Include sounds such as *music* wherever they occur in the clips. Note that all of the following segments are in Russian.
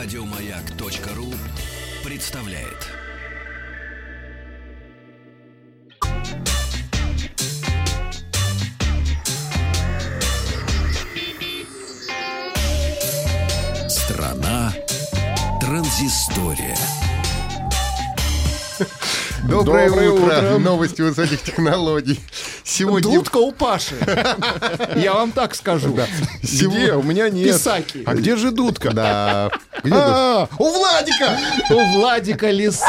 Радиомаяк.ру представляет. Страна транзистория. Доброе, Доброе утро. утро. Новости высоких технологий. Сегодня... Дудка у Паши. *laughs* Я вам так скажу. Где? У меня нет. Писаки. А где же дудка? Да. Где А, у Владика! У Владика лиса.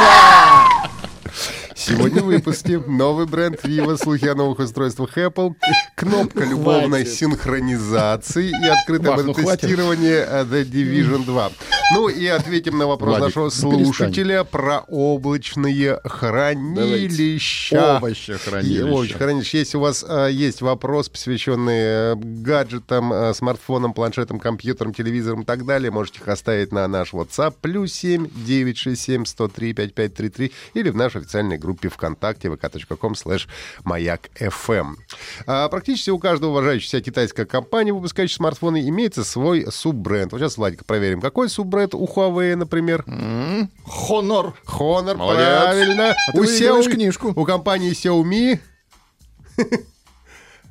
Сегодня в выпуске новый бренд Vivo, слухи о новых устройствах Apple, кнопка любовной Хватит. синхронизации и открытое Вах, ну э, The Division 2. Ну и ответим на вопрос Владик, нашего ну слушателя про облачные хранилища. Овощехранилище. И Овощехранилище. Если у вас э, есть вопрос, посвященный э, гаджетам, э, смартфонам, планшетам, компьютерам, телевизорам и так далее, можете их оставить на наш WhatsApp плюс 7 967 103 5533 или в нашей официальной группе ВКонтакте vk.com slash маяк FM. А, практически у каждого уважающей себя китайской компании, выпускающей смартфоны, имеется свой суббренд. Вот сейчас, Владик, проверим, какой суббренд у Huawei, например? Хонор. Honor, Молодец. правильно. А у Xiaomi- книжку. У компании Xiaomi *laughs*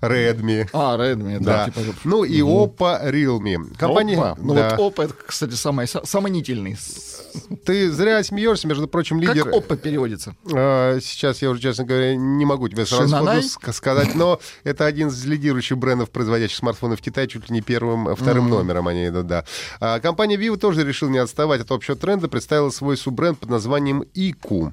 Redmi. А, Redmi, Да. да. типа, Ну и Oppo, Realme. Компания... Oppo. Ну да. вот Опа, это, кстати, самый са- сомнительный. Ты зря смеешься, между прочим, Как лидер... Опа переводится? А, Сейчас я уже, честно говоря, не могу тебе сразу ск- сказать, но это один из лидирующих брендов, производящих смартфоны в Китае, чуть ли не первым, а, вторым номером они идут, да. А, компания Vivo тоже решила не отставать от общего тренда, представила свой суббренд под названием IQ.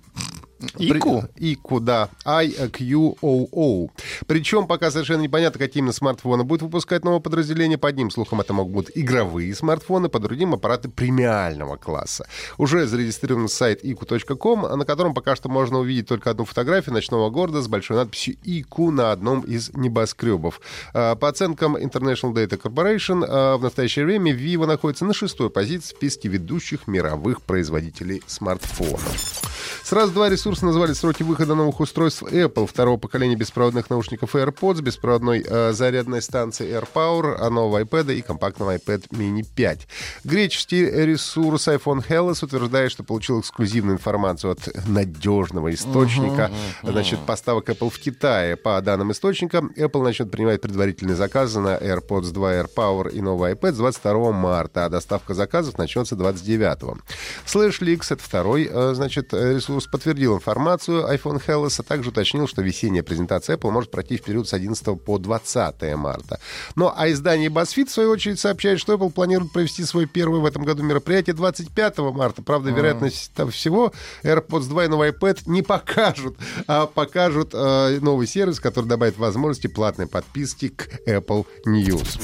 Ику? Ику, да. I-Q-O-O. Причем пока совершенно непонятно, какие именно смартфоны будет выпускать новое подразделение. По одним слухам, это могут быть игровые смартфоны, по другим аппараты премиального класса. Уже зарегистрирован сайт iku.com, на котором пока что можно увидеть только одну фотографию ночного города с большой надписью IQ на одном из небоскребов. А, По оценкам International Data Corporation, а, в настоящее время Vivo находится на шестой позиции в списке ведущих мировых производителей смартфонов. Сразу два ресурса назвали сроки выхода новых устройств Apple второго поколения беспроводных наушников AirPods, беспроводной э, зарядной станции AirPower, а нового iPad и компактного iPad mini 5. Греческий ресурс iPhone Hellas утверждает, что получил эксклюзивную информацию от надежного источника значит, поставок Apple в Китае. По данным источника, Apple начнет принимать предварительные заказы на AirPods 2 AirPower и новый iPad с 22 марта, а доставка заказов начнется 29. SlashLeaks, это второй, э, значит, э, ресурс, подтвердил информацию iPhone Hellas, а также уточнил, что весенняя презентация Apple может пройти в период с 11 по 20 марта. Ну, а издание BuzzFeed, в свою очередь, сообщает, что Apple планирует провести свой первый в этом году мероприятие 25 марта. Правда, вероятность того всего AirPods 2 и новый iPad не покажут, а покажут э, новый сервис, который добавит возможности платной подписки к Apple News.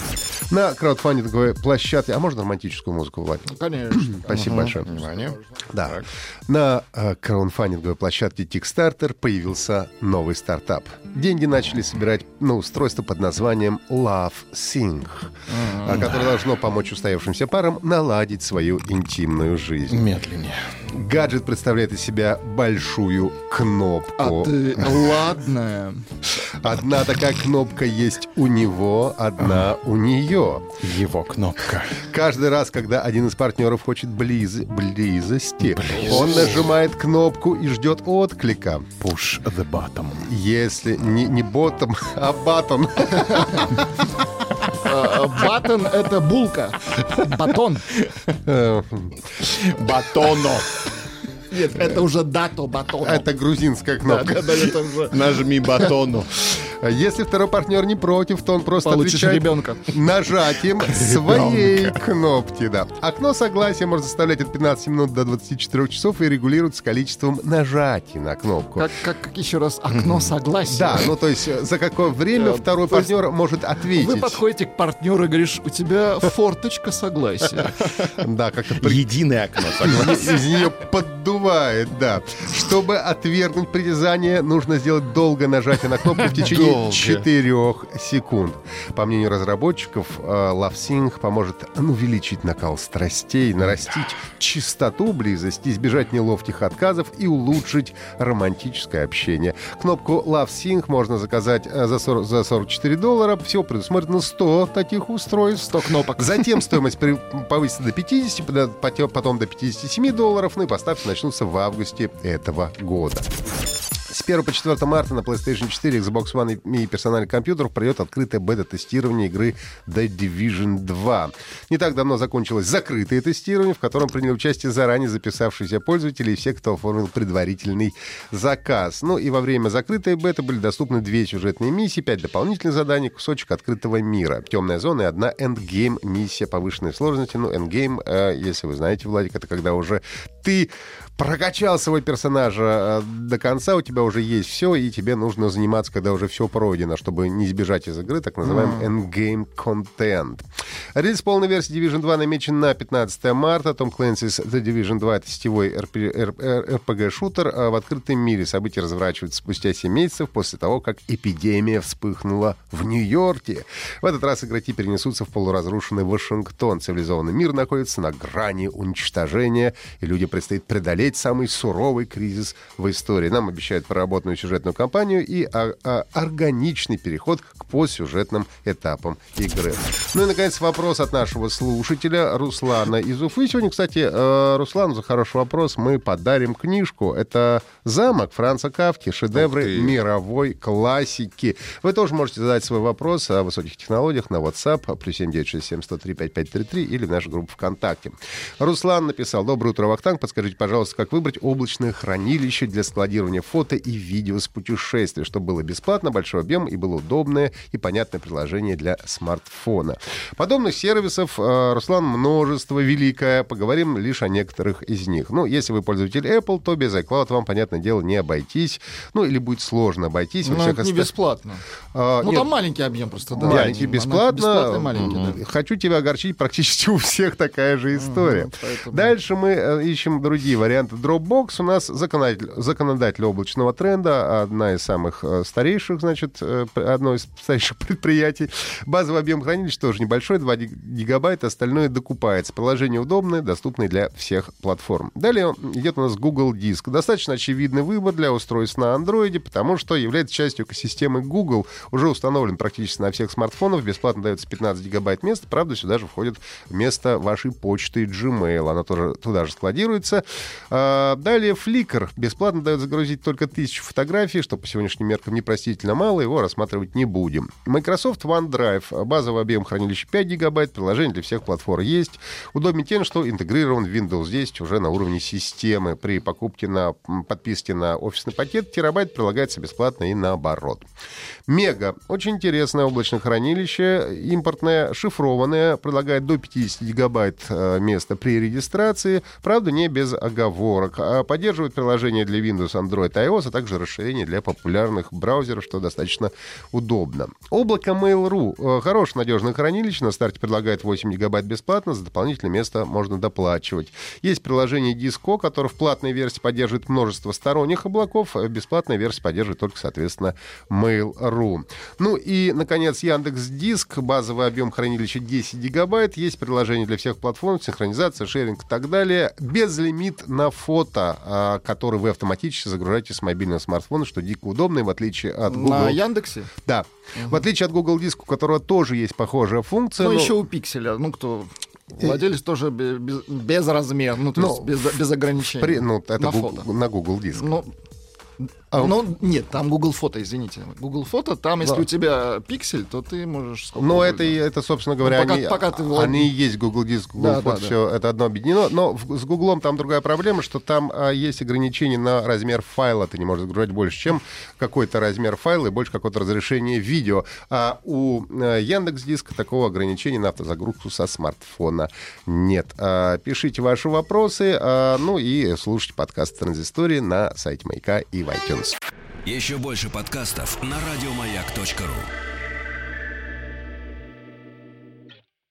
На краудфандинговой площадке... А можно романтическую музыку, Влад? Конечно. Спасибо большое. Внимание. Да. На э, краудфандинговой площадке Kickstarter появился новый стартап. Деньги начали собирать на устройство под названием Love Sync, а, которое должно помочь устоявшимся парам наладить свою интимную жизнь. Медленнее. Гаджет представляет из себя большую кнопку. А ты... Ладно. Одна такая кнопка есть у него, одна у нее. Его кнопка. Каждый раз, когда один из партнеров хочет близ- близости, он нажимает кнопку и ждет отклика. Push the bottom. Если не, не ботом, а батон. *laughs* А, Батон — это булка. Батон. Э, Батоно. Нет, это уже дато батон. Это грузинская кнопка. Нажми батону. Если второй партнер не против, то он просто Получишь отвечает ребенка. нажатием *laughs* своей кнопки. Да. Окно согласия может составлять от 15 минут до 24 часов и регулируется количеством нажатий на кнопку. Как, как, еще раз окно согласия. Да, ну то есть э, за какое время второй партнер может ответить. Вы подходите к партнеру и говоришь, у тебя форточка согласия. *laughs* Да, как-то Единое окно. согласен. из нее поддувает Бывает, да. Чтобы отвергнуть притязание, нужно сделать долгое нажатие на кнопку в течение Долго. 4 секунд. По мнению разработчиков, э, LoveSync поможет увеличить накал страстей, нарастить чистоту близости, избежать неловких отказов и улучшить романтическое общение. Кнопку LoveSync можно заказать э, за 40 за 44 доллара. Всего предусмотрено 100 таких устройств. 100 кнопок. Затем стоимость повысится до 50, пода- поте- потом до 57 долларов, ну и поставки начнутся в августе этого года. С 1 по 4 марта на PlayStation 4, Xbox One и персональных компьютеров пройдет открытое бета-тестирование игры The Division 2. Не так давно закончилось закрытое тестирование, в котором приняли участие заранее записавшиеся пользователи и все, кто оформил предварительный заказ. Ну и во время закрытой беты были доступны две сюжетные миссии, пять дополнительных заданий, кусочек открытого мира. Темная зона и одна endgame миссия повышенной сложности. Ну, endgame, э, если вы знаете, Владик, это когда уже ты прокачал своего персонажа э, до конца, у тебя уже есть все, и тебе нужно заниматься, когда уже все пройдено, чтобы не избежать из игры, так называемый endgame content. Релиз полной версии Division 2 намечен на 15 марта. Том Clancy's The Division 2 — это сетевой RPG-шутер э, в открытом мире. События разворачиваются спустя 7 месяцев после того, как эпидемия вспыхнула в Нью-Йорке. В этот раз игроки перенесутся в полуразрушенный Вашингтон. Цивилизованный мир находится на грани уничтожения, и людям предстоит преодолеть самый суровый кризис в истории. Нам обещают проработанную сюжетную кампанию и а, а, органичный переход к постсюжетным этапам игры. Ну и, наконец, вопрос от нашего слушателя Руслана из Уфы. Сегодня, кстати, э, Руслану за хороший вопрос мы подарим книжку. Это «Замок» Франца Кавки, шедевры мировой классики. Вы тоже можете задать свой вопрос о высоких технологиях на WhatsApp плюс 7967 103 5533 или в нашу группу ВКонтакте. Руслан написал. Доброе утро, Вахтанг. Подскажите, пожалуйста, как выбрать облачное хранилище для складирования фото и видео с путешествий, чтобы было бесплатно, большой объем и было удобное и понятное приложение для смартфона. Подобных сервисов, э, Руслан, множество великое. Поговорим лишь о некоторых из них. Ну, если вы пользователь Apple, то без iCloud вам, понятное дело, не обойтись. Ну, или будет сложно обойтись. Всех это не бесплатно. А, Ну, нет, там маленький объем просто, да. Маленький, бесплатно. Маленький, да. Хочу тебя огорчить, *laughs* практически у всех такая же история. поэтому- Дальше мы э, ищем другие варианты. Dropbox у нас законодатель, законодатель облачного тренда, одна из самых э, старейших, значит, э, одно из старейших *laughs* предприятий. Базовый объем хранилища тоже небольшой, 2 гиг- гигабайта, остальное докупается. Приложение удобное, доступное для всех платформ. Далее идет у нас Google Диск. Достаточно очевидный выбор для устройств на Android, потому что является частью экосистемы Google, уже установлен практически на всех смартфонах, бесплатно дается 15 гигабайт места, правда, сюда же входит место вашей почты Gmail, она тоже туда же складируется. А, Далее Flickr бесплатно дает загрузить только тысячу фотографий, что по сегодняшним меркам непростительно мало, его рассматривать не будем. Microsoft OneDrive, базовый объем хранилища 5 гигабайт, приложение для всех платформ есть. Удобен тем, что интегрирован в Windows 10 уже на уровне системы. При покупке на подписке на офисный пакет терабайт прилагается бесплатно и наоборот. Мега. Очень интересное облачное хранилище, импортное, шифрованное, предлагает до 50 гигабайт э, места при регистрации, правда, не без оговорок. А Поддерживает приложения для Windows, Android, iOS, а также расширение для популярных браузеров, что достаточно удобно. Облако Mail.ru. Э, Хорошее надежное хранилище. На старте предлагает 8 гигабайт бесплатно, за дополнительное место можно доплачивать. Есть приложение Disco, которое в платной версии поддерживает множество сторонних облаков, а бесплатная версия поддерживает только, соответственно, Mail.ru. Ну и, наконец, Яндекс Диск, базовый объем хранилища 10 гигабайт, есть приложение для всех платформ, синхронизация, шеринг и так далее. Безлимит на фото, а, который вы автоматически загружаете с мобильного смартфона, что дико удобно, и в отличие от Google... На Яндексе? Да. В отличие от Google Диск, у которого тоже есть похожая функция. Ну, но- еще у Пикселя. Ну, кто... Владелец тоже бе- без, без размер, ну, то Ну, есть без, без ограничений. При- ну, это на Google- фото. на Google Диск. Ну, А- ну, нет, там Google фото, извините. Google фото, там, если Да. у тебя пиксель, то ты можешь... угодно. это, и- это, собственно говоря, Ну, пока- они, пока ты они и есть Google Диск, Google Да, Фото, да, да. все это одно объединено. Но в- с Google там другая проблема, что там а, есть ограничение на размер файла. Ты не можешь загружать больше, чем какой-то размер файла и больше какое-то разрешение видео. А у Яндекс Диска такого ограничения на автозагрузку со смартфона нет. А, пишите ваши вопросы, а, ну и слушайте подкаст Транзистории на сайте Маяка и в iTunes. Еще больше подкастов на радиомаяк.ру.